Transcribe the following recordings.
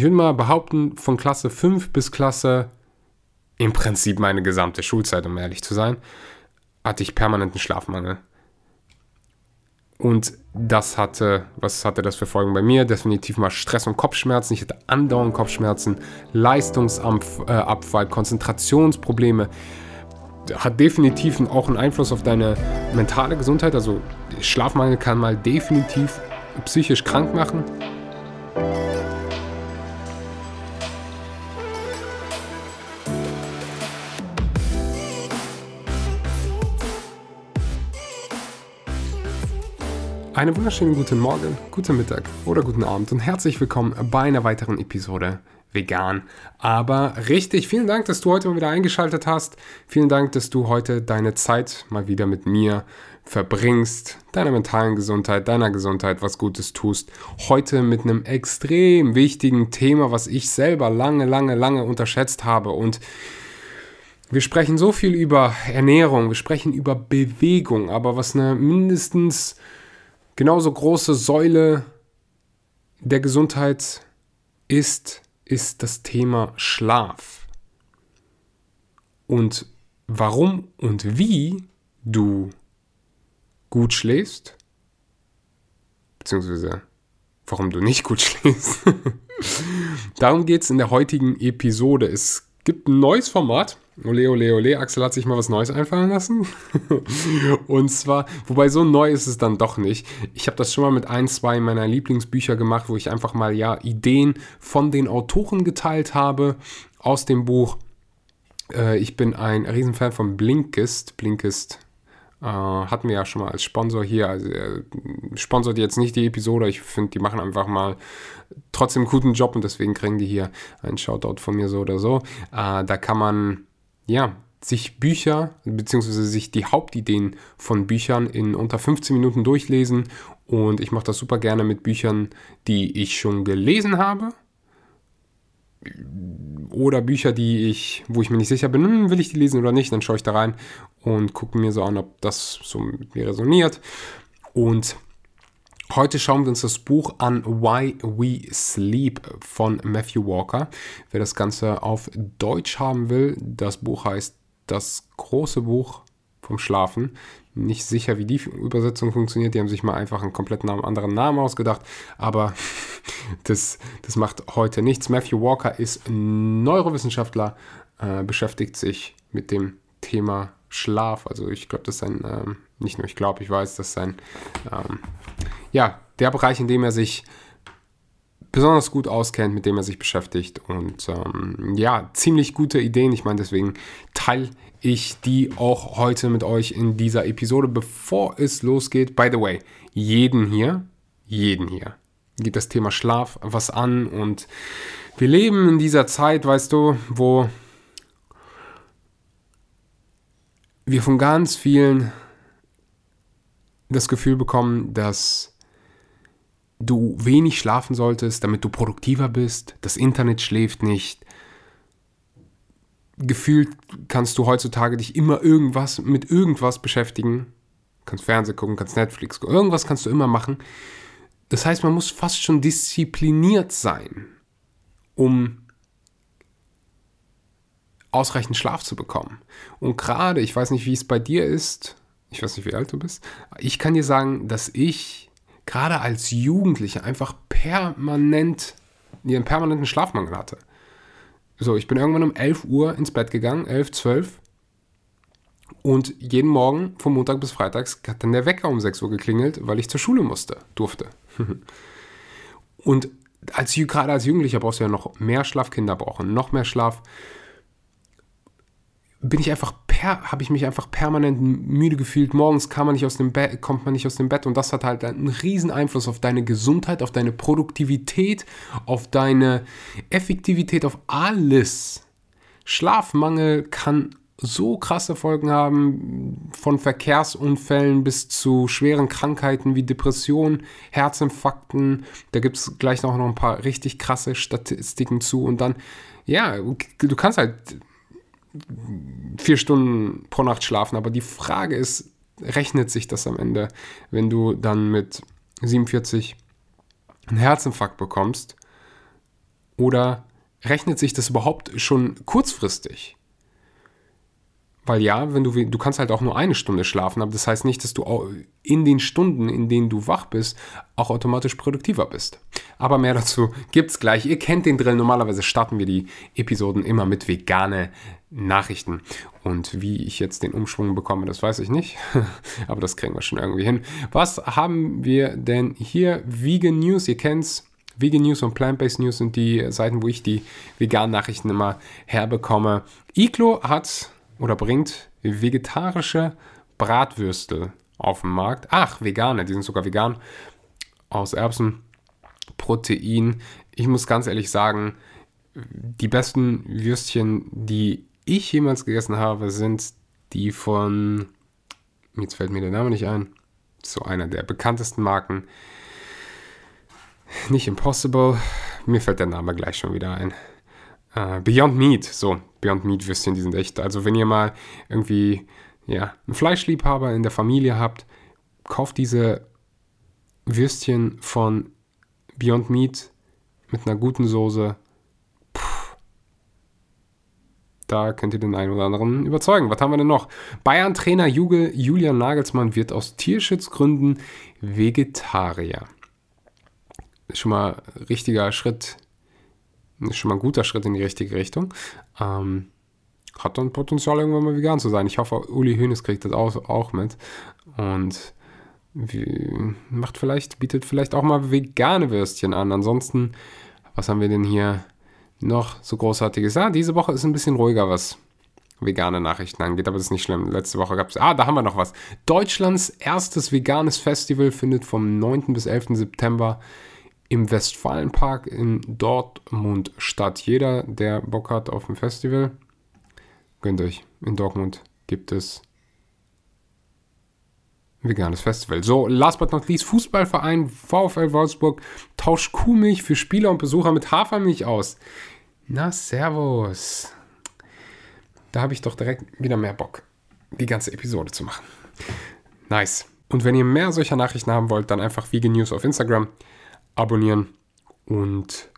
ich würde mal behaupten, von Klasse 5 bis Klasse im Prinzip meine gesamte Schulzeit, um ehrlich zu sein, hatte ich permanenten Schlafmangel. Und das hatte, was hatte das für Folgen bei mir? Definitiv mal Stress und Kopfschmerzen. Ich hatte andauernd Kopfschmerzen, Leistungsabfall, Konzentrationsprobleme. Hat definitiv auch einen Einfluss auf deine mentale Gesundheit. Also Schlafmangel kann mal definitiv psychisch krank machen. Einen wunderschönen guten Morgen, guten Mittag oder guten Abend und herzlich willkommen bei einer weiteren Episode Vegan. Aber richtig, vielen Dank, dass du heute mal wieder eingeschaltet hast. Vielen Dank, dass du heute deine Zeit mal wieder mit mir verbringst, deiner mentalen Gesundheit, deiner Gesundheit was Gutes tust. Heute mit einem extrem wichtigen Thema, was ich selber lange, lange, lange unterschätzt habe und wir sprechen so viel über Ernährung, wir sprechen über Bewegung, aber was eine mindestens genauso große Säule der Gesundheit ist, ist das Thema Schlaf. Und warum und wie du gut schläfst, beziehungsweise warum du nicht gut schläfst. Darum geht es in der heutigen Episode. Es gibt ein neues Format. Ole, ole, ole. Axel hat sich mal was Neues einfallen lassen. und zwar, wobei so neu ist es dann doch nicht. Ich habe das schon mal mit ein, zwei meiner Lieblingsbücher gemacht, wo ich einfach mal ja Ideen von den Autoren geteilt habe aus dem Buch. Äh, ich bin ein Riesenfan von Blinkist. Blinkist äh, hatten wir ja schon mal als Sponsor hier. Also äh, sponsort jetzt nicht die Episode. Ich finde, die machen einfach mal trotzdem einen guten Job und deswegen kriegen die hier einen Shoutout von mir so oder so. Äh, da kann man ja, sich Bücher bzw. sich die Hauptideen von Büchern in unter 15 Minuten durchlesen. Und ich mache das super gerne mit Büchern, die ich schon gelesen habe. Oder Bücher, die ich, wo ich mir nicht sicher bin, hm, will ich die lesen oder nicht, dann schaue ich da rein und gucke mir so an, ob das so mit mir resoniert. Und Heute schauen wir uns das Buch an Why We Sleep von Matthew Walker. Wer das Ganze auf Deutsch haben will, das Buch heißt Das große Buch vom Schlafen. Nicht sicher, wie die Übersetzung funktioniert. Die haben sich mal einfach einen komplett anderen Namen ausgedacht. Aber das, das macht heute nichts. Matthew Walker ist Neurowissenschaftler, äh, beschäftigt sich mit dem Thema Schlaf. Also ich glaube, das ist ein, ähm, nicht nur ich glaube, ich weiß, das ist ein ähm, ja, der Bereich, in dem er sich besonders gut auskennt, mit dem er sich beschäftigt. Und ähm, ja, ziemlich gute Ideen. Ich meine, deswegen teile ich die auch heute mit euch in dieser Episode. Bevor es losgeht, by the way, jeden hier, jeden hier geht das Thema Schlaf was an. Und wir leben in dieser Zeit, weißt du, wo wir von ganz vielen das Gefühl bekommen, dass du wenig schlafen solltest, damit du produktiver bist. Das Internet schläft nicht. Gefühlt kannst du heutzutage dich immer irgendwas mit irgendwas beschäftigen. Kannst Fernsehen gucken, kannst Netflix gucken, irgendwas kannst du immer machen. Das heißt, man muss fast schon diszipliniert sein, um ausreichend Schlaf zu bekommen. Und gerade, ich weiß nicht, wie es bei dir ist, ich weiß nicht, wie alt du bist, ich kann dir sagen, dass ich gerade als Jugendlicher einfach permanent, einen permanenten Schlafmangel hatte. So, ich bin irgendwann um 11 Uhr ins Bett gegangen, 11, 12. Und jeden Morgen von Montag bis Freitags hat dann der Wecker um 6 Uhr geklingelt, weil ich zur Schule musste, durfte. und als, gerade als Jugendlicher brauchst du ja noch mehr Schlaf, Kinder brauchen noch mehr Schlaf bin ich einfach habe ich mich einfach permanent müde gefühlt. Morgens kam man nicht aus dem Bett, kommt man nicht aus dem Bett und das hat halt einen riesen Einfluss auf deine Gesundheit, auf deine Produktivität, auf deine Effektivität, auf alles. Schlafmangel kann so krasse Folgen haben, von Verkehrsunfällen bis zu schweren Krankheiten wie Depressionen, Herzinfarkten. Da gibt es gleich noch ein paar richtig krasse Statistiken zu. Und dann, ja, du kannst halt vier Stunden pro Nacht schlafen. Aber die Frage ist, rechnet sich das am Ende, wenn du dann mit 47 einen Herzinfarkt bekommst Oder rechnet sich das überhaupt schon kurzfristig? Weil ja, wenn du, du kannst halt auch nur eine Stunde schlafen, aber das heißt nicht, dass du in den Stunden, in denen du wach bist, auch automatisch produktiver bist. Aber mehr dazu gibt's gleich. Ihr kennt den Drill. Normalerweise starten wir die Episoden immer mit vegane Nachrichten. Und wie ich jetzt den Umschwung bekomme, das weiß ich nicht. aber das kriegen wir schon irgendwie hin. Was haben wir denn hier? Vegan News, ihr kennt's. Vegan News und Plant-Based News sind die Seiten, wo ich die veganen Nachrichten immer herbekomme. Iglo hat oder bringt vegetarische Bratwürstel auf den Markt. Ach, vegane, die sind sogar vegan. Aus Erbsen, Protein. Ich muss ganz ehrlich sagen, die besten Würstchen, die ich jemals gegessen habe, sind die von, jetzt fällt mir der Name nicht ein, so einer der bekanntesten Marken. Nicht Impossible, mir fällt der Name gleich schon wieder ein. Uh, Beyond Meat, so, Beyond Meat Würstchen, die sind echt. Also wenn ihr mal irgendwie ja, einen Fleischliebhaber in der Familie habt, kauft diese Würstchen von Beyond Meat mit einer guten Soße. Da könnt ihr den einen oder anderen überzeugen. Was haben wir denn noch? Bayern-Trainer Julian Nagelsmann wird aus Tierschutzgründen Vegetarier. Schon mal richtiger Schritt ist schon mal ein guter Schritt in die richtige Richtung. Ähm, hat dann Potenzial, irgendwann mal vegan zu sein. Ich hoffe, Uli Hoeneß kriegt das auch, auch mit. Und macht vielleicht, bietet vielleicht auch mal vegane Würstchen an. Ansonsten, was haben wir denn hier noch so großartiges? Ah, diese Woche ist ein bisschen ruhiger, was vegane Nachrichten angeht, aber das ist nicht schlimm. Letzte Woche gab es, ah, da haben wir noch was. Deutschlands erstes veganes Festival findet vom 9. bis 11. September im Westfalenpark in Dortmund statt. Jeder, der Bock hat auf ein Festival, gönnt euch. In Dortmund gibt es ein veganes Festival. So, last but not least, Fußballverein VfL Wolfsburg tauscht Kuhmilch für Spieler und Besucher mit Hafermilch aus. Na, servus. Da habe ich doch direkt wieder mehr Bock, die ganze Episode zu machen. Nice. Und wenn ihr mehr solcher Nachrichten haben wollt, dann einfach Vegan News auf Instagram abonnieren. Und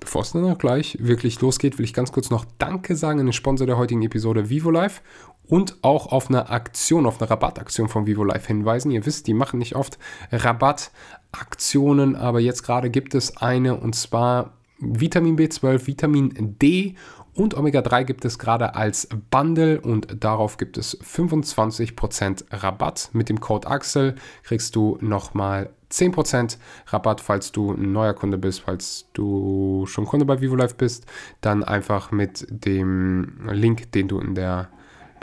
bevor es dann auch gleich wirklich losgeht, will ich ganz kurz noch Danke sagen an den Sponsor der heutigen Episode Vivo Life und auch auf eine Aktion, auf eine Rabattaktion von Vivo Life hinweisen. Ihr wisst, die machen nicht oft Rabattaktionen, aber jetzt gerade gibt es eine und zwar Vitamin B12, Vitamin D und Omega-3 gibt es gerade als Bundle und darauf gibt es 25% Rabatt. Mit dem Code Axel kriegst du nochmal 10% Rabatt, falls du ein neuer Kunde bist, falls du schon Kunde bei VivoLife bist, dann einfach mit dem Link, den du in der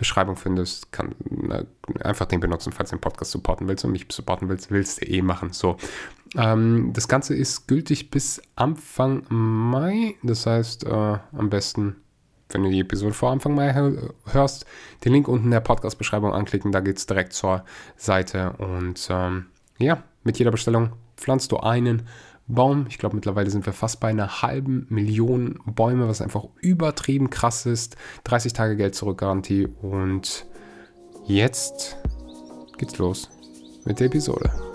Beschreibung findest, kann na, einfach den benutzen, falls du den Podcast supporten willst und mich supporten willst, willst du eh machen. So. Ähm, das Ganze ist gültig bis Anfang Mai. Das heißt, äh, am besten, wenn du die Episode vor Anfang Mai hörst, den Link unten in der Podcast-Beschreibung anklicken. Da geht es direkt zur Seite. Und ähm, ja, mit jeder Bestellung pflanzt du einen Baum. Ich glaube, mittlerweile sind wir fast bei einer halben Million Bäume, was einfach übertrieben krass ist. 30 Tage Geld zurück Garantie. Und jetzt geht's los mit der Episode.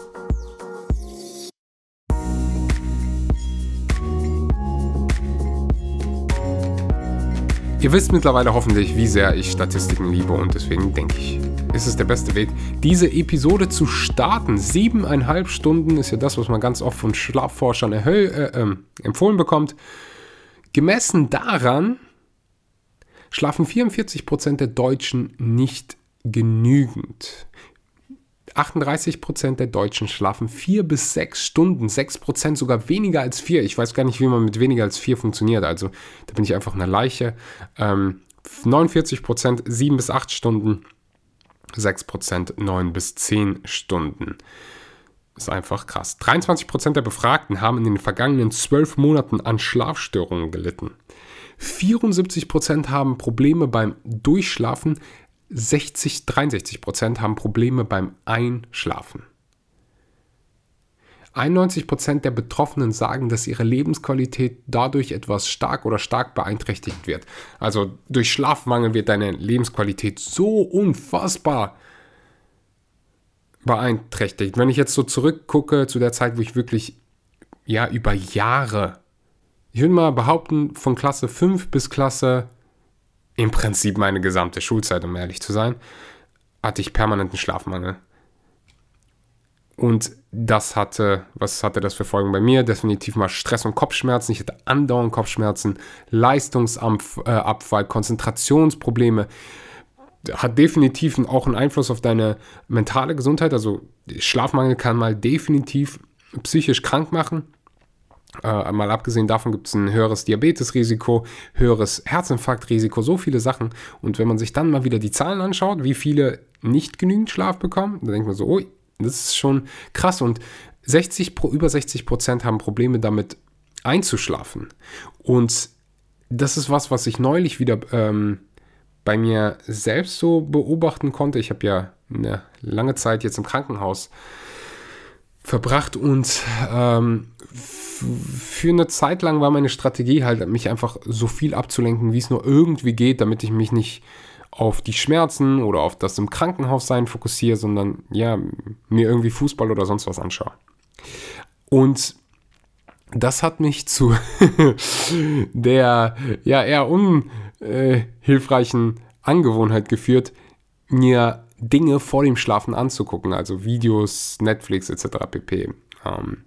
Ihr wisst mittlerweile hoffentlich, wie sehr ich Statistiken liebe und deswegen denke ich, ist es der beste Weg, diese Episode zu starten. Siebeneinhalb Stunden ist ja das, was man ganz oft von Schlafforschern äh, äh, empfohlen bekommt. Gemessen daran schlafen 44% der Deutschen nicht genügend. 38% der Deutschen schlafen vier bis sechs Stunden, 6% sogar weniger als vier. Ich weiß gar nicht, wie man mit weniger als vier funktioniert. Also da bin ich einfach eine Leiche. Ähm, 49% sieben bis acht Stunden. 6% 9 bis 10 Stunden. Ist einfach krass. 23% der Befragten haben in den vergangenen 12 Monaten an Schlafstörungen gelitten. 74% haben Probleme beim Durchschlafen, 60, 63% haben Probleme beim Einschlafen. 91% der Betroffenen sagen, dass ihre Lebensqualität dadurch etwas stark oder stark beeinträchtigt wird. Also durch Schlafmangel wird deine Lebensqualität so unfassbar beeinträchtigt. Wenn ich jetzt so zurückgucke zu der Zeit, wo ich wirklich ja über Jahre ich würde mal behaupten, von Klasse 5 bis Klasse, im Prinzip meine gesamte Schulzeit, um ehrlich zu sein, hatte ich permanenten Schlafmangel. Und das hatte, was hatte das für Folgen bei mir? Definitiv mal Stress und Kopfschmerzen. Ich hatte andauernd Kopfschmerzen, Leistungsabfall, Konzentrationsprobleme. Hat definitiv auch einen Einfluss auf deine mentale Gesundheit. Also Schlafmangel kann mal definitiv psychisch krank machen. Äh, mal abgesehen davon gibt es ein höheres Diabetesrisiko, höheres Herzinfarktrisiko, so viele Sachen. Und wenn man sich dann mal wieder die Zahlen anschaut, wie viele nicht genügend Schlaf bekommen, dann denkt man so, oh, das ist schon krass. Und 60, über 60 Prozent haben Probleme damit einzuschlafen. Und das ist was, was ich neulich wieder ähm, bei mir selbst so beobachten konnte. Ich habe ja eine lange Zeit jetzt im Krankenhaus verbracht und ähm, für eine Zeit lang war meine Strategie halt, mich einfach so viel abzulenken, wie es nur irgendwie geht, damit ich mich nicht auf die Schmerzen oder auf das im Krankenhaus sein fokussiere, sondern ja, mir irgendwie Fußball oder sonst was anschaue. Und das hat mich zu der ja eher unhilfreichen Angewohnheit geführt, mir Dinge vor dem Schlafen anzugucken, also Videos, Netflix etc. pp. Ähm,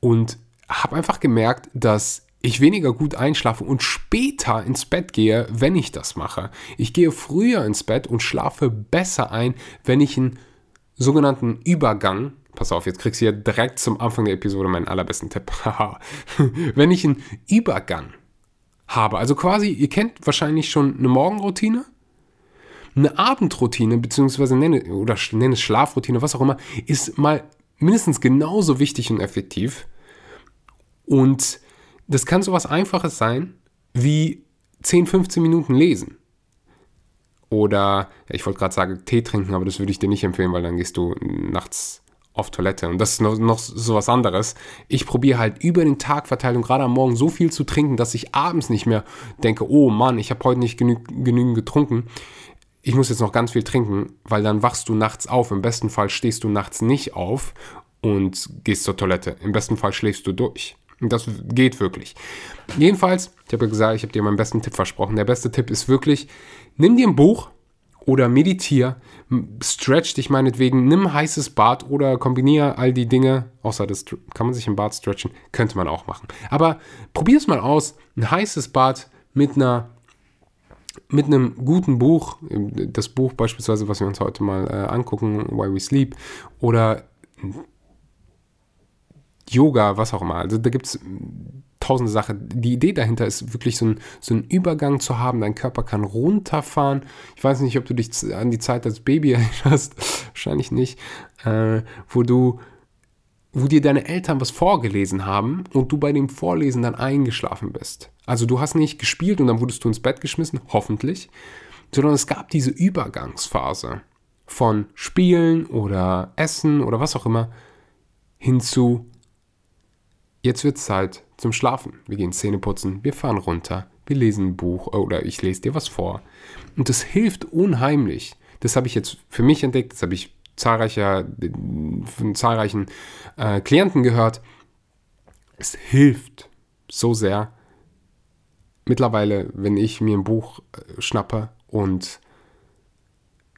und habe einfach gemerkt, dass ich weniger gut einschlafe und später ins Bett gehe, wenn ich das mache. Ich gehe früher ins Bett und schlafe besser ein, wenn ich einen sogenannten Übergang, pass auf, jetzt kriegst du ja direkt zum Anfang der Episode meinen allerbesten Tipp, wenn ich einen Übergang habe, also quasi, ihr kennt wahrscheinlich schon eine Morgenroutine, eine Abendroutine, beziehungsweise nenne, oder nenne es Schlafroutine, was auch immer, ist mal mindestens genauso wichtig und effektiv. Und das kann so was Einfaches sein wie 10, 15 Minuten lesen. Oder, ich wollte gerade sagen, Tee trinken, aber das würde ich dir nicht empfehlen, weil dann gehst du nachts auf Toilette. Und das ist noch, noch so was anderes. Ich probiere halt über den Tag verteilt und gerade am Morgen so viel zu trinken, dass ich abends nicht mehr denke, oh Mann, ich habe heute nicht genü genügend getrunken. Ich muss jetzt noch ganz viel trinken, weil dann wachst du nachts auf. Im besten Fall stehst du nachts nicht auf und gehst zur Toilette. Im besten Fall schläfst du durch. Und das geht wirklich. Jedenfalls, ich habe ja gesagt, ich habe dir meinen besten Tipp versprochen. Der beste Tipp ist wirklich, nimm dir ein Buch oder meditier, stretch dich meinetwegen, nimm heißes Bad oder kombiniere all die Dinge, außer das kann man sich im Bad stretchen, könnte man auch machen. Aber probier es mal aus, ein heißes Bad mit einer mit einem guten Buch, das Buch beispielsweise, was wir uns heute mal äh, angucken, Why We Sleep, oder Yoga, was auch immer. Also da gibt es tausende Sachen. Die Idee dahinter ist wirklich so, ein, so einen Übergang zu haben. Dein Körper kann runterfahren. Ich weiß nicht, ob du dich an die Zeit als Baby erinnerst. Wahrscheinlich nicht. Äh, wo du wo dir deine Eltern was vorgelesen haben und du bei dem Vorlesen dann eingeschlafen bist. Also du hast nicht gespielt und dann wurdest du ins Bett geschmissen, hoffentlich, sondern es gab diese Übergangsphase von Spielen oder Essen oder was auch immer hinzu Jetzt wird Zeit zum Schlafen. Wir gehen Zähne putzen, wir fahren runter, wir lesen ein Buch oder ich lese dir was vor. Und das hilft unheimlich. Das habe ich jetzt für mich entdeckt, das habe ich zahlreicher, von zahlreichen äh, Klienten gehört. Es hilft so sehr. Mittlerweile, wenn ich mir ein Buch äh, schnappe und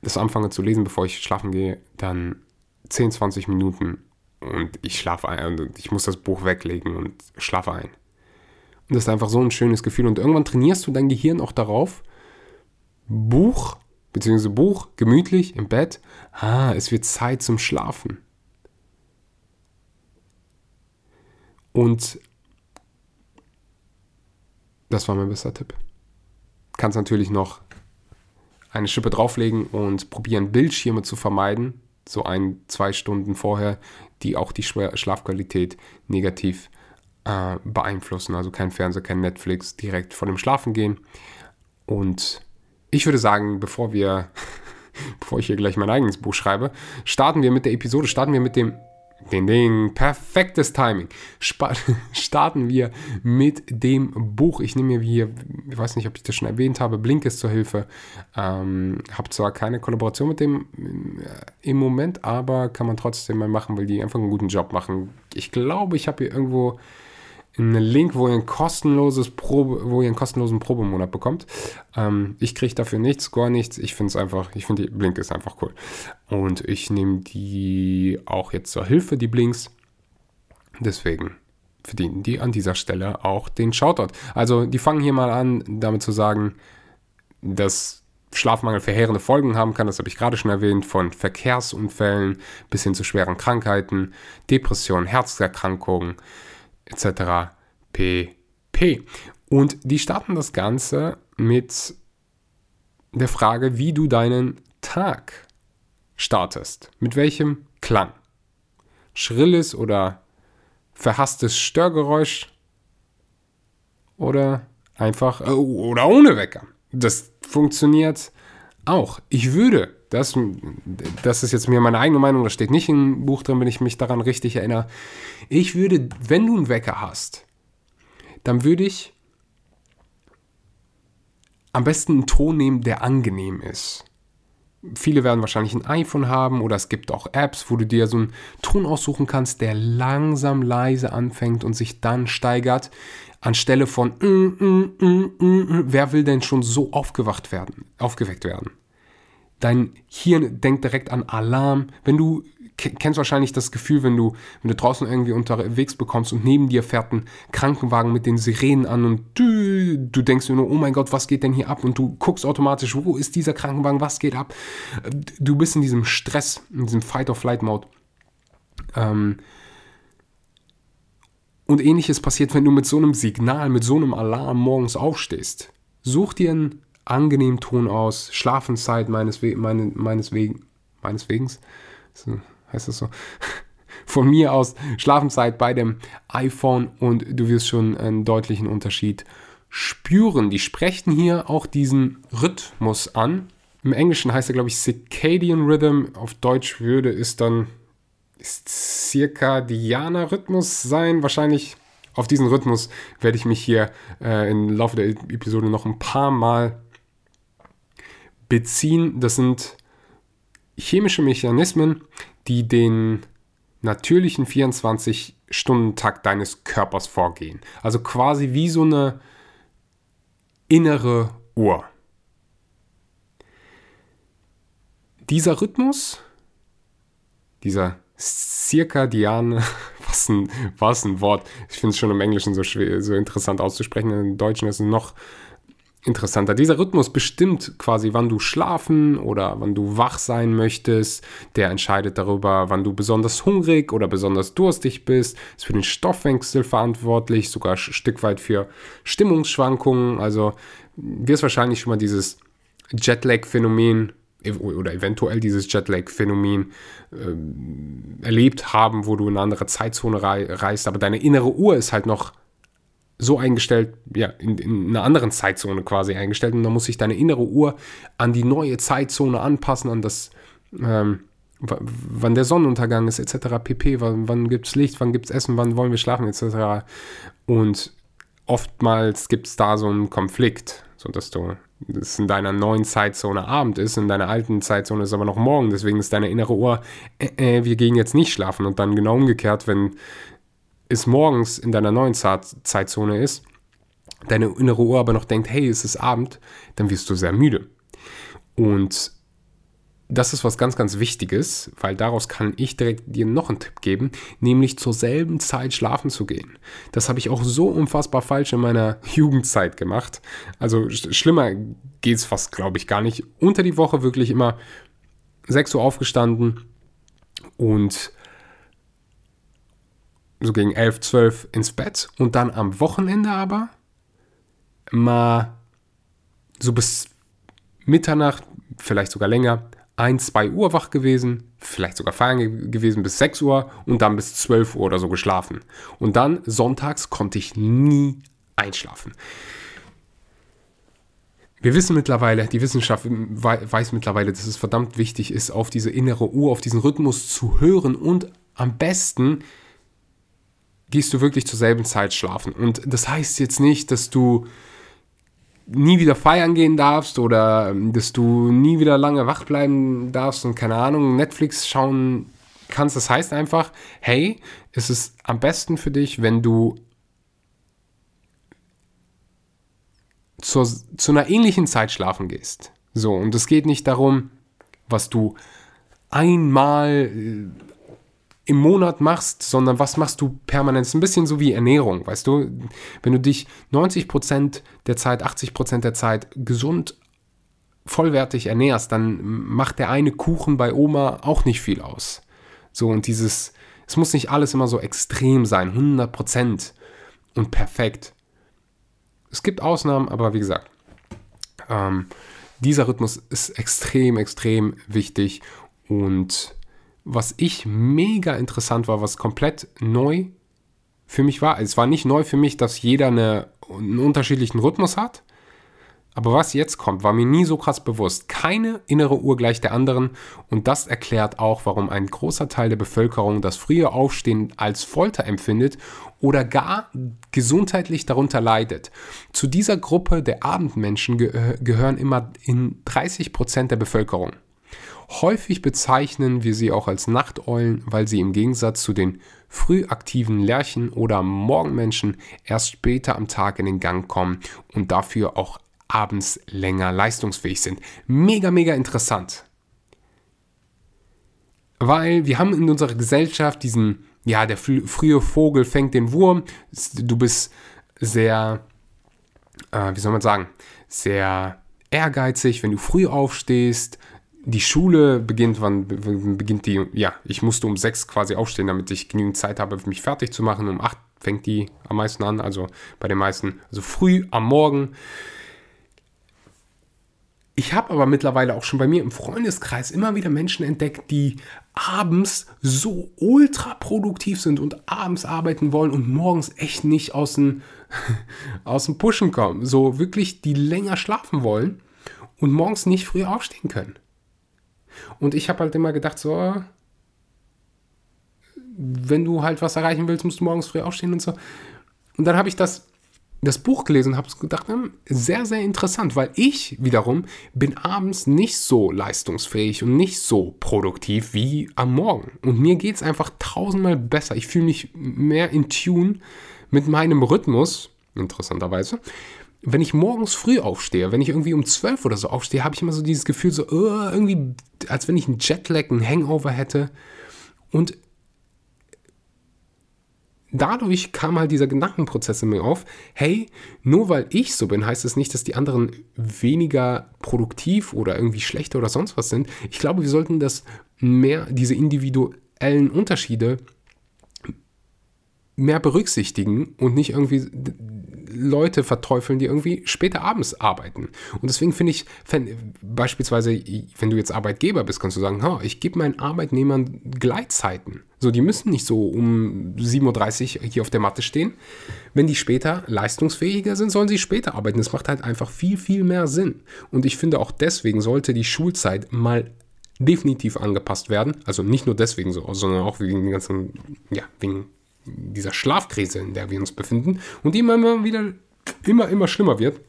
das anfange zu lesen, bevor ich schlafen gehe, dann 10, 20 Minuten und ich schlafe ein und ich muss das Buch weglegen und schlafe ein. Und das ist einfach so ein schönes Gefühl. Und irgendwann trainierst du dein Gehirn auch darauf, Buch, beziehungsweise Buch, gemütlich im Bett, ah, es wird Zeit zum Schlafen. Und das war mein bester Tipp. Kannst natürlich noch eine Schippe drauflegen und probieren, Bildschirme zu vermeiden, so ein, zwei Stunden vorher, die auch die Schlafqualität negativ äh, beeinflussen. Also kein Fernseher, kein Netflix, direkt vor dem Schlafen gehen. Und ich würde sagen, bevor wir, bevor ich hier gleich mein eigenes Buch schreibe, starten wir mit der Episode, starten wir mit dem Ding, ding, perfektes Timing. Sp starten wir mit dem Buch. Ich nehme mir hier, ich weiß nicht, ob ich das schon erwähnt habe, Blinkes zur Hilfe. Ähm, habe zwar keine Kollaboration mit dem äh, im Moment, aber kann man trotzdem mal machen, weil die einfach einen guten Job machen. Ich glaube, ich habe hier irgendwo einen Link, wo ihr ein kostenloses Probe, wo ihr einen kostenlosen Probemonat bekommt. Ähm, ich kriege dafür nichts, gar nichts. Ich finde es einfach, ich finde die Blink ist einfach cool. Und ich nehme die auch jetzt zur Hilfe, die Blinks. Deswegen verdienen die an dieser Stelle auch den Shoutout. Also die fangen hier mal an, damit zu sagen, dass Schlafmangel verheerende Folgen haben kann, das habe ich gerade schon erwähnt, von Verkehrsunfällen bis hin zu schweren Krankheiten, Depressionen, Herzerkrankungen etc. pp. Und die starten das Ganze mit der Frage, wie du deinen Tag startest. Mit welchem Klang? Schrilles oder verhasstes Störgeräusch? Oder einfach, äh, oder ohne Wecker? Das funktioniert auch. Ich würde, das, das ist jetzt mir meine eigene Meinung, das steht nicht im Buch drin, wenn ich mich daran richtig erinnere. Ich würde, wenn du einen Wecker hast, dann würde ich am besten einen Ton nehmen, der angenehm ist. Viele werden wahrscheinlich ein iPhone haben oder es gibt auch Apps, wo du dir so einen Ton aussuchen kannst, der langsam leise anfängt und sich dann steigert, anstelle von mm, mm, mm, wer will denn schon so aufgewacht werden, aufgeweckt werden? Dein Hirn denkt direkt an Alarm. Wenn du kennst wahrscheinlich das Gefühl, wenn du, wenn du draußen irgendwie unterwegs bekommst und neben dir fährt ein Krankenwagen mit den Sirenen an und du, du denkst nur, oh mein Gott, was geht denn hier ab? Und du guckst automatisch, wo ist dieser Krankenwagen, was geht ab? Du bist in diesem Stress, in diesem Fight-or-Flight-Mode. Ähm, und ähnliches passiert, wenn du mit so einem Signal, mit so einem Alarm morgens aufstehst. Such dir einen angenehmen Ton aus, Schlafenszeit meineswe meine, meineswegen, meineswegens, so, heißt das so? Von mir aus Schlafenszeit bei dem iPhone und du wirst schon einen deutlichen Unterschied spüren. Die sprechen hier auch diesen Rhythmus an. Im Englischen heißt er, glaube ich, Circadian Rhythm. Auf Deutsch würde es dann circadianer Rhythmus sein. Wahrscheinlich auf diesen Rhythmus werde ich mich hier äh, im Laufe der Episode noch ein paar Mal beziehen. Das sind chemische Mechanismen, die den natürlichen 24-Stunden-Takt deines Körpers vorgehen. Also quasi wie so eine innere Uhr. Dieser Rhythmus, dieser Circadiane, was ein, was ein Wort, ich finde es schon im Englischen so, schwer, so interessant auszusprechen, im Deutschen ist es noch interessanter. Dieser Rhythmus bestimmt quasi, wann du schlafen oder wann du wach sein möchtest. Der entscheidet darüber, wann du besonders hungrig oder besonders durstig bist. Ist für den Stoffwechsel verantwortlich, sogar ein Stück weit für Stimmungsschwankungen. Also wirst wahrscheinlich schon mal dieses Jetlag-Phänomen oder eventuell dieses Jetlag-Phänomen äh, erlebt haben, wo du in eine andere Zeitzone reist, aber deine innere Uhr ist halt noch so eingestellt, ja, in, in, einer anderen Zeitzone quasi eingestellt und dann muss sich deine innere Uhr an die neue Zeitzone anpassen, an das, ähm, wann der Sonnenuntergang ist, etc. pp, wann, wann gibt es Licht, wann gibt es Essen, wann wollen wir schlafen, etc. Und oftmals gibt es da so einen Konflikt, sodass du es in deiner neuen Zeitzone Abend ist, in deiner alten Zeitzone ist aber noch morgen, deswegen ist deine innere Uhr, äh, äh, wir gehen jetzt nicht schlafen und dann genau umgekehrt, wenn es morgens in deiner neuen Zeitzone ist, deine innere Uhr aber noch denkt, hey, es ist Abend, dann wirst du sehr müde. Und das ist was ganz, ganz Wichtiges, weil daraus kann ich direkt dir noch einen Tipp geben, nämlich zur selben Zeit schlafen zu gehen. Das habe ich auch so unfassbar falsch in meiner Jugendzeit gemacht. Also schlimmer geht es fast, glaube ich, gar nicht. Unter die Woche wirklich immer 6 Uhr aufgestanden und so gegen 11, 12 ins Bett und dann am Wochenende aber mal so bis Mitternacht, vielleicht sogar länger, 1, 2 Uhr wach gewesen, vielleicht sogar feiern gewesen bis 6 Uhr und dann bis 12 Uhr oder so geschlafen. Und dann sonntags konnte ich nie einschlafen. Wir wissen mittlerweile, die Wissenschaft weiß mittlerweile, dass es verdammt wichtig ist, auf diese innere Uhr, auf diesen Rhythmus zu hören und am besten gehst du wirklich zur selben Zeit schlafen. Und das heißt jetzt nicht, dass du nie wieder feiern gehen darfst oder ähm, dass du nie wieder lange wach bleiben darfst und keine Ahnung, Netflix schauen kannst. Das heißt einfach, hey, es ist am besten für dich, wenn du zur, zu einer ähnlichen Zeit schlafen gehst. So, und es geht nicht darum, was du einmal äh, im Monat machst, sondern was machst du permanent. Ein bisschen so wie Ernährung, weißt du? Wenn du dich 90% der Zeit, 80% der Zeit gesund, vollwertig ernährst, dann macht der eine Kuchen bei Oma auch nicht viel aus. So, und dieses, es muss nicht alles immer so extrem sein, 100% und perfekt. Es gibt Ausnahmen, aber wie gesagt, ähm, dieser Rhythmus ist extrem, extrem wichtig und was ich mega interessant war, was komplett neu für mich war. Es war nicht neu für mich, dass jeder eine, einen unterschiedlichen Rhythmus hat. Aber was jetzt kommt, war mir nie so krass bewusst. Keine innere Uhr gleich der anderen. Und das erklärt auch, warum ein großer Teil der Bevölkerung das frühe Aufstehen als Folter empfindet oder gar gesundheitlich darunter leidet. Zu dieser Gruppe der Abendmenschen ge gehören immer in 30 Prozent der Bevölkerung. Häufig bezeichnen wir sie auch als Nachteulen, weil sie im Gegensatz zu den früh aktiven Lerchen oder Morgenmenschen erst später am Tag in den Gang kommen und dafür auch abends länger leistungsfähig sind. Mega, mega interessant. Weil wir haben in unserer Gesellschaft diesen, ja, der frühe Vogel fängt den Wurm. Du bist sehr, äh, wie soll man sagen, sehr ehrgeizig, wenn du früh aufstehst, die Schule beginnt, wann beginnt die? Ja, ich musste um sechs quasi aufstehen, damit ich genügend Zeit habe, mich fertig zu machen. Um acht fängt die am meisten an, also bei den meisten, also früh am Morgen. Ich habe aber mittlerweile auch schon bei mir im Freundeskreis immer wieder Menschen entdeckt, die abends so ultra produktiv sind und abends arbeiten wollen und morgens echt nicht aus dem, aus dem Pushen kommen. So wirklich, die länger schlafen wollen und morgens nicht früh aufstehen können. Und ich habe halt immer gedacht, so, wenn du halt was erreichen willst, musst du morgens früh aufstehen und so. Und dann habe ich das, das Buch gelesen und habe gedacht, hm, sehr, sehr interessant, weil ich wiederum bin abends nicht so leistungsfähig und nicht so produktiv wie am Morgen. Und mir geht es einfach tausendmal besser. Ich fühle mich mehr in Tune mit meinem Rhythmus, interessanterweise wenn ich morgens früh aufstehe, wenn ich irgendwie um 12 oder so aufstehe, habe ich immer so dieses Gefühl, so uh, irgendwie, als wenn ich einen Jetlag, einen Hangover hätte. Und dadurch kam halt dieser Gedankenprozess in mir auf, hey, nur weil ich so bin, heißt es das nicht, dass die anderen weniger produktiv oder irgendwie schlechter oder sonst was sind. Ich glaube, wir sollten das mehr, diese individuellen Unterschiede mehr berücksichtigen und nicht irgendwie Leute verteufeln, die irgendwie später abends arbeiten. Und deswegen finde ich, beispielsweise, wenn du jetzt Arbeitgeber bist, kannst du sagen, ha, ich gebe meinen Arbeitnehmern Gleitzeiten. So, die müssen nicht so um 7.30 Uhr hier auf der Matte stehen. Wenn die später leistungsfähiger sind, sollen sie später arbeiten. Das macht halt einfach viel, viel mehr Sinn. Und ich finde auch deswegen sollte die Schulzeit mal definitiv angepasst werden. Also nicht nur deswegen so, sondern auch wegen den ganzen, ja, wegen dieser Schlafkrise, in der wir uns befinden und die immer, immer wieder immer, immer schlimmer wird.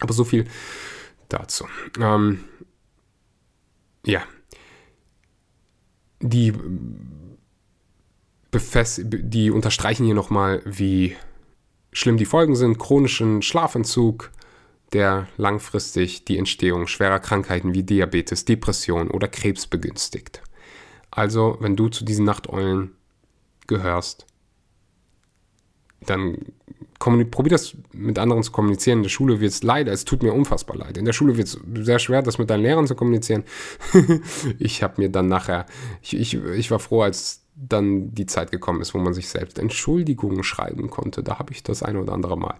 Aber so viel dazu. Ähm, ja. Die, befest die unterstreichen hier nochmal, wie schlimm die Folgen sind. Chronischen Schlafentzug, der langfristig die Entstehung schwerer Krankheiten wie Diabetes, Depression oder Krebs begünstigt. Also, wenn du zu diesen Nachteulen gehörst, dann probier das mit anderen zu kommunizieren. In der Schule wird es leider, es tut mir unfassbar leid. In der Schule wird es sehr schwer, das mit deinen Lehrern zu kommunizieren. ich habe mir dann nachher, ich, ich, ich war froh, als dann die Zeit gekommen ist, wo man sich selbst Entschuldigungen schreiben konnte. Da habe ich das eine oder andere Mal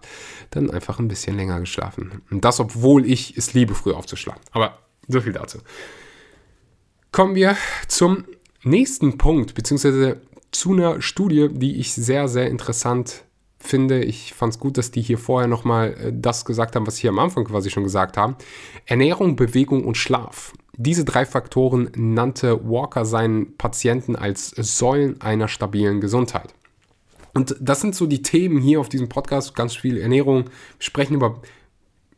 dann einfach ein bisschen länger geschlafen. Und das, obwohl ich es liebe, früh aufzuschlafen. Aber so viel dazu. Kommen wir zum nächsten Punkt, beziehungsweise zu einer Studie, die ich sehr, sehr interessant finde. Ich fand es gut, dass die hier vorher nochmal äh, das gesagt haben, was sie hier am Anfang quasi schon gesagt haben. Ernährung, Bewegung und Schlaf. Diese drei Faktoren nannte Walker seinen Patienten als Säulen einer stabilen Gesundheit. Und das sind so die Themen hier auf diesem Podcast, ganz viel Ernährung. Wir sprechen über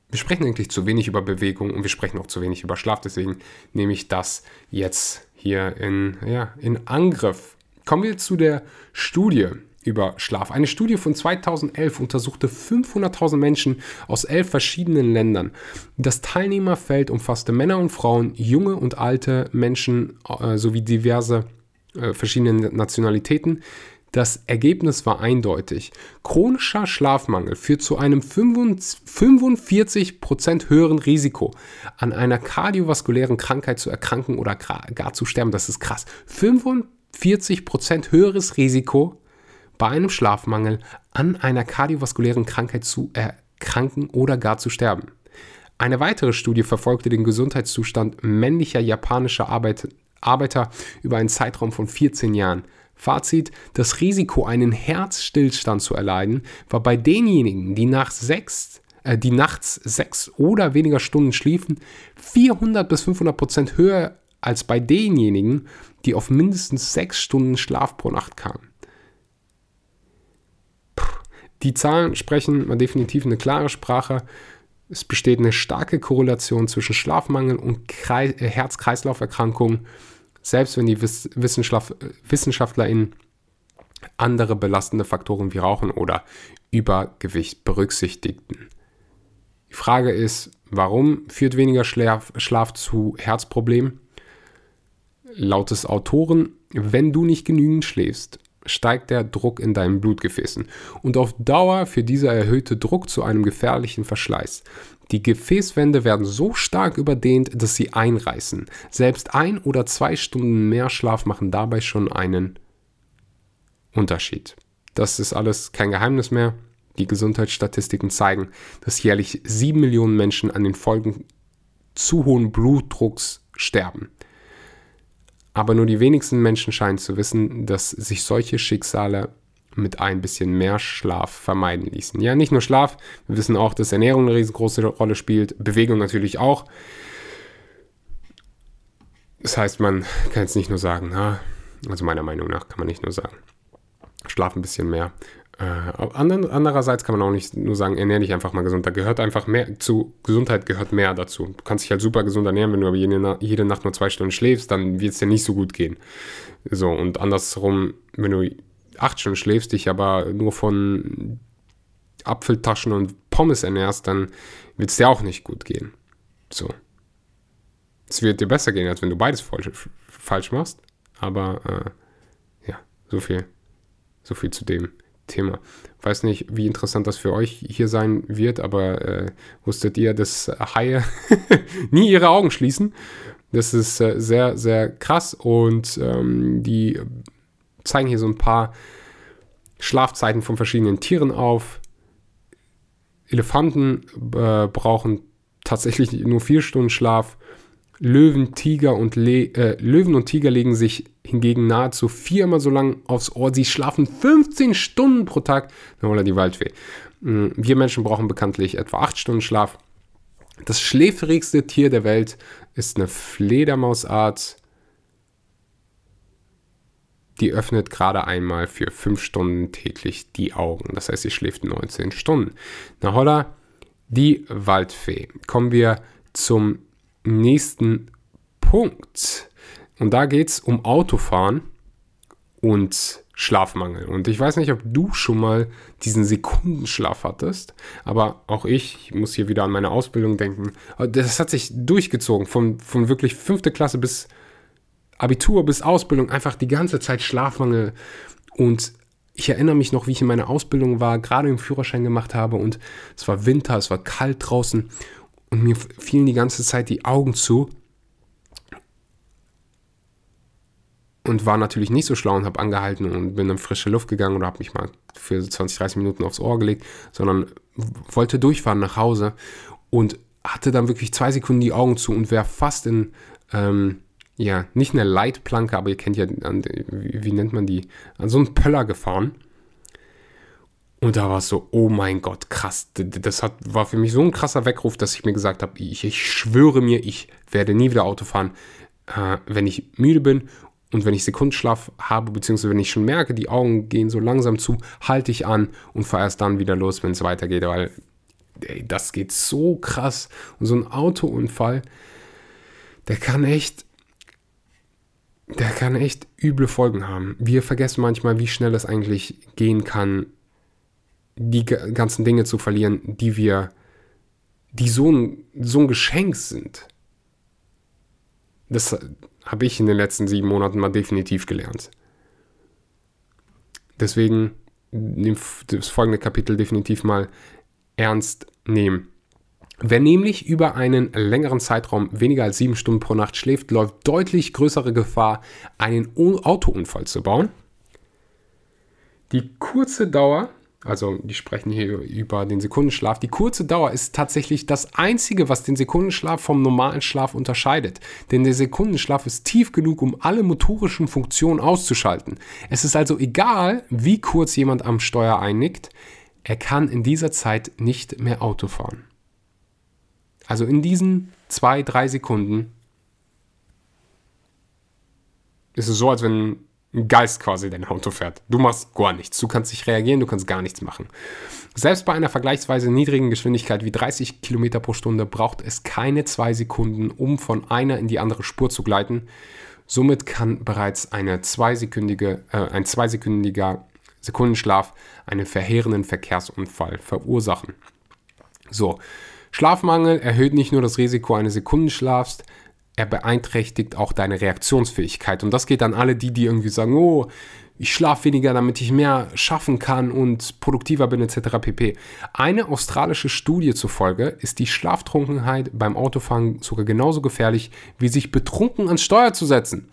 wir sprechen eigentlich zu wenig über Bewegung und wir sprechen auch zu wenig über Schlaf. Deswegen nehme ich das jetzt hier in, ja, in Angriff. Kommen wir zu der Studie. über Schlaf. Eine Studie von 2011 untersuchte 500.000 Menschen aus elf verschiedenen Ländern. Das Teilnehmerfeld umfasste Männer und Frauen, junge und alte Menschen äh, sowie diverse äh, verschiedene Nationalitäten. Das Ergebnis war eindeutig. Chronischer Schlafmangel führt zu einem 45% höheren Risiko, an einer kardiovaskulären Krankheit zu erkranken oder gar zu sterben. Das ist krass. 45% höheres Risiko bei einem Schlafmangel an einer kardiovaskulären Krankheit zu erkranken oder gar zu sterben. Eine weitere Studie verfolgte den Gesundheitszustand männlicher japanischer Arbeit, Arbeiter über einen Zeitraum von 14 Jahren. Fazit: Das Risiko, einen Herzstillstand zu erleiden, war bei denjenigen, die, nach sechs, äh, die nachts sechs oder weniger Stunden schliefen, 400 bis 500 Prozent höher als bei denjenigen, die auf mindestens sechs Stunden Schlaf pro Nacht kamen. Die Zahlen sprechen definitiv eine klare Sprache. Es besteht eine starke Korrelation zwischen Schlafmangel und äh, Herz-Kreislauf-Erkrankungen, selbst wenn die WissenschaftlerInnen andere belastende Faktoren wie Rauchen oder Übergewicht berücksichtigten. Die Frage ist, warum führt weniger Schlaf, Schlaf zu Herzproblemen? Laut des Autoren, wenn du nicht genügend schläfst, steigt der Druck in deinen Blutgefäßen und auf Dauer führt dieser erhöhte Druck zu einem gefährlichen Verschleiß. Die Gefäßwände werden so stark überdehnt, dass sie einreißen. Selbst ein oder zwei Stunden mehr Schlaf machen dabei schon einen Unterschied. Das ist alles kein Geheimnis mehr. Die Gesundheitsstatistiken zeigen, dass jährlich sieben Millionen Menschen an den Folgen zu hohen Blutdrucks sterben. Aber nur die wenigsten Menschen scheinen zu wissen, dass sich solche Schicksale mit ein bisschen mehr Schlaf vermeiden ließen. Ja, nicht nur Schlaf, wir wissen auch, dass Ernährung eine riesengroße Rolle spielt, Bewegung natürlich auch. Das heißt, man kann jetzt nicht nur sagen, also meiner Meinung nach kann man nicht nur sagen, schlaf ein bisschen mehr. Äh, andererseits kann man auch nicht nur sagen, ernähre dich einfach mal gesund. Da gehört einfach mehr zu Gesundheit gehört mehr dazu. Du kannst dich halt super gesund ernähren, wenn du aber jede, jede Nacht nur zwei Stunden schläfst, dann wird es dir nicht so gut gehen. So, und andersrum, wenn du acht Stunden schläfst, dich aber nur von Apfeltaschen und Pommes ernährst, dann wird es dir auch nicht gut gehen. So. Es wird dir besser gehen, als wenn du beides falsch machst. Aber äh, ja, so viel, so viel zu dem. Thema. Weiß nicht, wie interessant das für euch hier sein wird, aber äh, wusstet ihr, dass Haie nie ihre Augen schließen? Das ist äh, sehr, sehr krass und ähm, die zeigen hier so ein paar Schlafzeiten von verschiedenen Tieren auf. Elefanten äh, brauchen tatsächlich nur vier Stunden Schlaf. Löwen, Tiger und Le äh, Löwen und Tiger legen sich hingegen nahezu viermal so lang aufs Ohr. Sie schlafen 15 Stunden pro Tag. Dann holt er die Waldfee. Mm, wir Menschen brauchen bekanntlich etwa 8 Stunden Schlaf. Das schläfrigste Tier der Welt ist eine Fledermausart. Die öffnet gerade einmal für 5 Stunden täglich die Augen. Das heißt, sie schläft 19 Stunden. Na holla, die Waldfee. Kommen wir zum nächsten Punkt. Und da geht es um Autofahren und Schlafmangel. Und ich weiß nicht, ob du schon mal diesen Sekundenschlaf hattest, aber auch ich, ich muss hier wieder an meine Ausbildung denken. Das hat sich durchgezogen, von, von wirklich fünfte Klasse bis Abitur bis Ausbildung, einfach die ganze Zeit Schlafmangel. Und ich erinnere mich noch, wie ich in meiner Ausbildung war, gerade im Führerschein gemacht habe und es war Winter, es war kalt draußen und mir fielen die ganze Zeit die Augen zu und war natürlich nicht so schlau und habe angehalten und bin in frische Luft gegangen oder habe mich mal für 20, 30 Minuten aufs Ohr gelegt, sondern wollte durchfahren nach Hause und hatte dann wirklich zwei Sekunden die Augen zu und wäre fast in, ähm, ja, nicht eine Leitplanke, aber ihr kennt ja, wie, nennt man die, an so einen Pöller gefahren. Und da war es so, oh mein Gott, krass. Das hat, war für mich so ein krasser Weckruf, dass ich mir gesagt habe, ich, ich schwöre mir, ich werde nie wieder Auto fahren, äh, wenn ich müde bin und wenn ich Sekundenschlaf habe, beziehungsweise wenn ich schon merke, die Augen gehen so langsam zu, halte ich an und fahre erst dann wieder los, wenn es weitergeht, weil ey, das geht so krass. Und so ein Autounfall, der kann echt der kann echt üble Folgen haben. Wir vergessen manchmal, wie schnell es eigentlich gehen kann, die ganzen Dinge zu verlieren, die wir, die so ein, so ein Geschenk sind. Das habe ich in den letzten sieben Monaten mal definitiv gelernt. Deswegen das folgende Kapitel definitiv mal ernst nehmen. Wer nämlich über einen längeren Zeitraum weniger als sieben Stunden pro Nacht schläft, läuft deutlich größere Gefahr, einen Autounfall zu bauen. Die kurze Dauer also die sprechen hier über den Sekundenschlaf. Die kurze Dauer ist tatsächlich das Einzige, was den Sekundenschlaf vom normalen Schlaf unterscheidet. Denn der Sekundenschlaf ist tief genug, um alle motorischen Funktionen auszuschalten. Es ist also egal, wie kurz jemand am Steuer einnickt, er kann in dieser Zeit nicht mehr Auto fahren. Also in diesen zwei, drei Sekunden ist es so, als wenn ein Geist quasi dein Auto fährt. Du machst gar nichts. Du kannst nicht reagieren, du kannst gar nichts machen. Selbst bei einer vergleichsweise niedrigen Geschwindigkeit wie 30 km pro Stunde braucht es keine zwei Sekunden, um von einer in die andere Spur zu gleiten. Somit kann bereits eine zweisekündige, äh, ein zweisekündiger Sekundenschlaf einen verheerenden Verkehrsunfall verursachen. So, Schlafmangel erhöht nicht nur das Risiko eines Sekundenschlafs, er beeinträchtigt auch deine Reaktionsfähigkeit. Und das geht an alle die, die irgendwie sagen, oh, ich schlafe weniger, damit ich mehr schaffen kann und produktiver bin etc. pp. Eine australische Studie zufolge ist die Schlaftrunkenheit beim Autofahren sogar genauso gefährlich, wie sich betrunken ans Steuer zu setzen.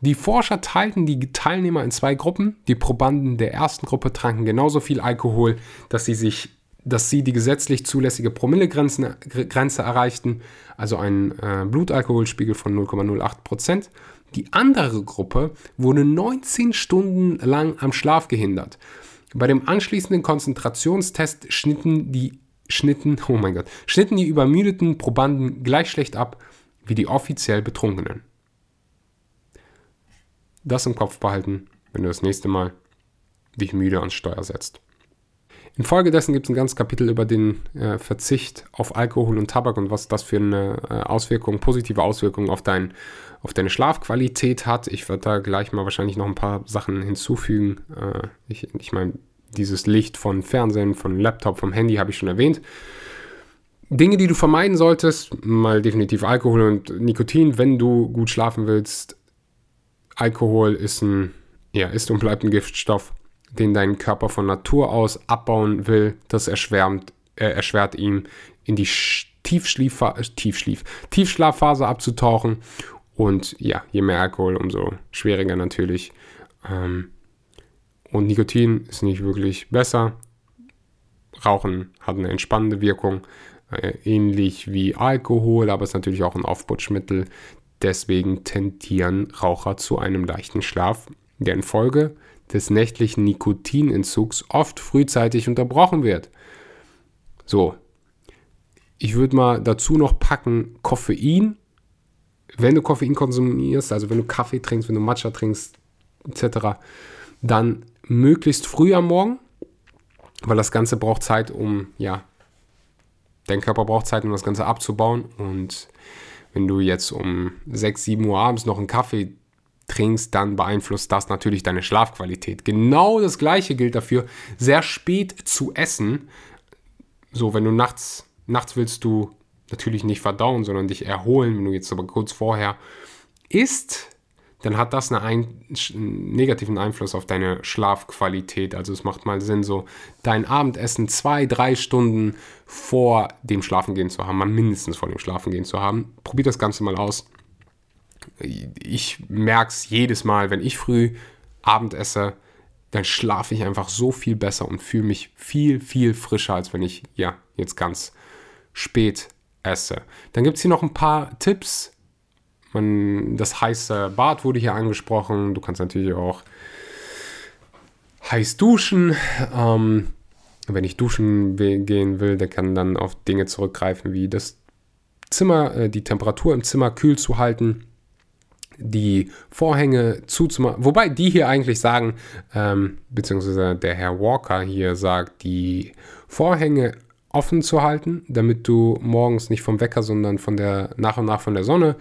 Die Forscher teilten die Teilnehmer in zwei Gruppen. Die Probanden der ersten Gruppe tranken genauso viel Alkohol, dass sie sich dass sie die gesetzlich zulässige Promillegrenze erreichten, also einen äh, Blutalkoholspiegel von 0,08% Die andere Gruppe wurde 19 Stunden lang am Schlaf gehindert. Bei dem anschließenden Konzentrationstest schnitten die schnitten, oh mein Gott, schnitten die übermüdeten Probanden gleich schlecht ab wie die offiziell Betrunkenen. Das im Kopf behalten, wenn du das nächste Mal dich müde ans Steuer setzt. Infolgedessen gibt es ein ganzes Kapitel über den äh, Verzicht auf Alkohol und Tabak und was das für eine äh, Auswirkung, positive Auswirkung auf, dein, auf deine Schlafqualität hat. Ich werde da gleich mal wahrscheinlich noch ein paar Sachen hinzufügen. Äh, ich ich meine, dieses Licht von Fernsehen, von Laptop, vom Handy habe ich schon erwähnt. Dinge, die du vermeiden solltest, mal definitiv Alkohol und Nikotin, wenn du gut schlafen willst. Alkohol ist ein, ja, ist und bleibt ein Giftstoff den dein Körper von Natur aus abbauen will, das erschwärmt, äh, erschwert ihm, in die Tiefschlief, Tiefschlief, Tiefschlafphase abzutauchen. Und ja, je mehr Alkohol, umso schwieriger natürlich. Ähm, und Nikotin ist nicht wirklich besser. Rauchen hat eine entspannende Wirkung, äh, ähnlich wie Alkohol, aber ist natürlich auch ein Aufputschmittel. Deswegen tendieren Raucher zu einem leichten Schlaf, der in Folge des nächtlichen Nikotinentzugs oft frühzeitig unterbrochen wird. So, ich würde mal dazu noch packen Koffein. Wenn du Koffein konsumierst, also wenn du Kaffee trinkst, wenn du Matcha trinkst, etc., dann möglichst früh am Morgen, weil das Ganze braucht Zeit, um, ja, dein Körper braucht Zeit, um das Ganze abzubauen. Und wenn du jetzt um 6, 7 Uhr abends noch einen Kaffee trinkst, dann beeinflusst das natürlich deine Schlafqualität. Genau das gleiche gilt dafür, sehr spät zu essen. So, wenn du nachts, nachts willst du natürlich nicht verdauen, sondern dich erholen, wenn du jetzt aber kurz vorher isst, dann hat das einen, einen negativen Einfluss auf deine Schlafqualität. Also es macht mal Sinn, so dein Abendessen zwei, drei Stunden vor dem Schlafengehen zu haben, mal mindestens vor dem Schlafengehen zu haben. Probier das Ganze mal aus ich merke es jedes Mal, wenn ich früh Abend esse, dann schlafe ich einfach so viel besser und fühle mich viel, viel frischer, als wenn ich ja jetzt ganz spät esse. Dann gibt es hier noch ein paar Tipps. Man, das heiße Bad wurde hier angesprochen. Du kannst natürlich auch heiß duschen. Ähm, wenn ich duschen gehen will, der kann dann auf Dinge zurückgreifen, wie das Zimmer, äh, die Temperatur im Zimmer kühl zu halten die Vorhänge zuzumachen. Wobei die hier eigentlich sagen, ähm, beziehungsweise der Herr Walker hier sagt, die Vorhänge offen zu halten, damit du morgens nicht vom Wecker, sondern von der nach und nach von der Sonne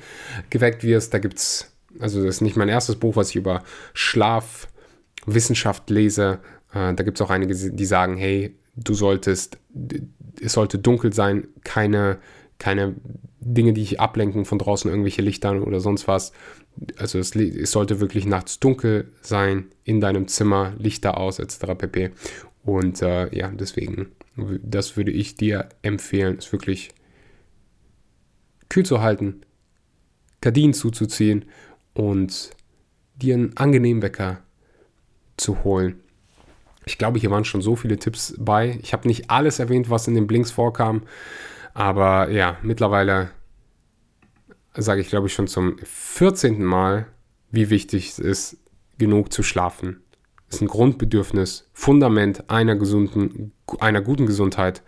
geweckt wirst. Da gibt es Also das ist nicht mein erstes Buch, was ich über Schlafwissenschaft lese. Äh, da gibt es auch einige, die sagen, hey, du solltest, es sollte dunkel sein, keine, keine Dinge, die dich ablenken von draußen, irgendwelche Lichtern oder sonst was. Also es, es sollte wirklich nachts dunkel sein, in deinem Zimmer, Lichter aus, etc. pp. Und äh, ja, deswegen, das würde ich dir empfehlen, es wirklich kühl zu halten, Gardinen zuzuziehen und dir einen angenehmen Wecker zu holen. Ich glaube, hier waren schon so viele Tipps bei. Ich habe nicht alles erwähnt, was in den Blinks vorkam. Aber ja, mittlerweile sage ich, glaube ich, schon zum 14. Mal, wie wichtig es ist, genug zu schlafen. Das ist ein Grundbedürfnis, Fundament einer, gesunden, einer guten Gesundheit.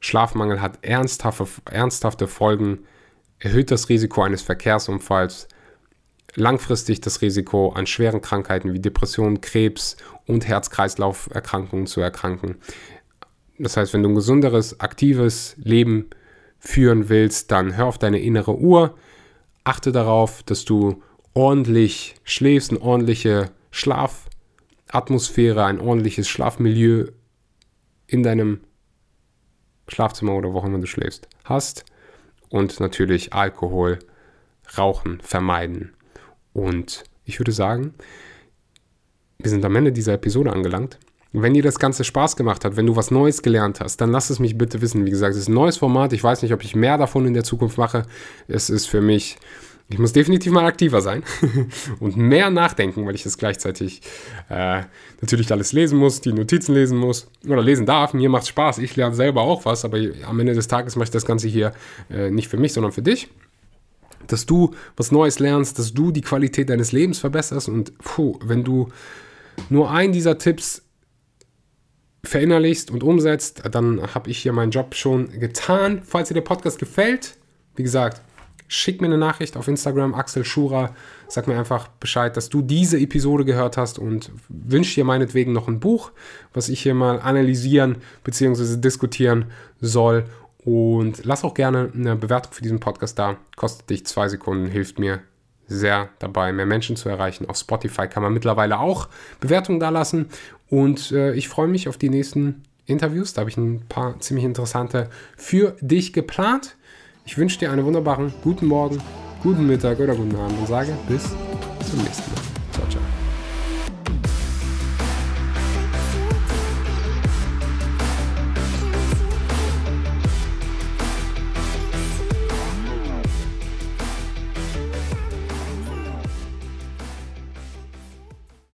Schlafmangel hat ernsthafte, ernsthafte Folgen, erhöht das Risiko eines Verkehrsunfalls, langfristig das Risiko an schweren Krankheiten wie Depressionen, Krebs und Herz-Kreislauf-Erkrankungen zu erkranken. Das heißt, wenn du ein gesunderes, aktives Leben führen willst, dann hör auf deine innere Uhr, achte darauf, dass du ordentlich schläfst, eine ordentliche Schlafatmosphäre, ein ordentliches Schlafmilieu in deinem Schlafzimmer oder wo auch immer du schläfst hast und natürlich Alkohol, Rauchen vermeiden. Und ich würde sagen, wir sind am Ende dieser Episode angelangt. Wenn dir das Ganze Spaß gemacht hat, wenn du was Neues gelernt hast, dann lass es mich bitte wissen. Wie gesagt, es ist ein neues Format. Ich weiß nicht, ob ich mehr davon in der Zukunft mache. Es ist für mich, ich muss definitiv mal aktiver sein und mehr nachdenken, weil ich das gleichzeitig äh, natürlich alles lesen muss, die Notizen lesen muss oder lesen darf. Mir macht Spaß. Ich lerne selber auch was, aber am Ende des Tages mache ich das Ganze hier äh, nicht für mich, sondern für dich dass du was Neues lernst, dass du die Qualität deines Lebens verbesserst und puh, wenn du nur einen dieser Tipps verinnerlichst und umsetzt, dann habe ich hier meinen Job schon getan. Falls dir der Podcast gefällt, wie gesagt, schick mir eine Nachricht auf Instagram, Axel Schura. Sag mir einfach Bescheid, dass du diese Episode gehört hast und wünsch dir meinetwegen noch ein Buch, was ich hier mal analysieren bzw. diskutieren soll. Und lass auch gerne eine Bewertung für diesen Podcast da. Kostet dich zwei Sekunden, hilft mir sehr dabei, mehr Menschen zu erreichen. Auf Spotify kann man mittlerweile auch Bewertungen da lassen. Und äh, ich freue mich auf die nächsten Interviews. Da habe ich ein paar ziemlich interessante für dich geplant. Ich wünsche dir einen wunderbaren guten Morgen, guten Mittag oder guten Abend und sage bis zum nächsten Mal.